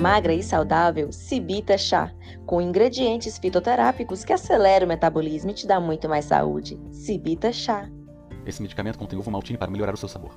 magra e saudável, Cibita Chá, com ingredientes fitoterápicos que aceleram o metabolismo e te dá muito mais saúde. Cibita Chá. Esse medicamento contém ovo maltine para melhorar o seu sabor.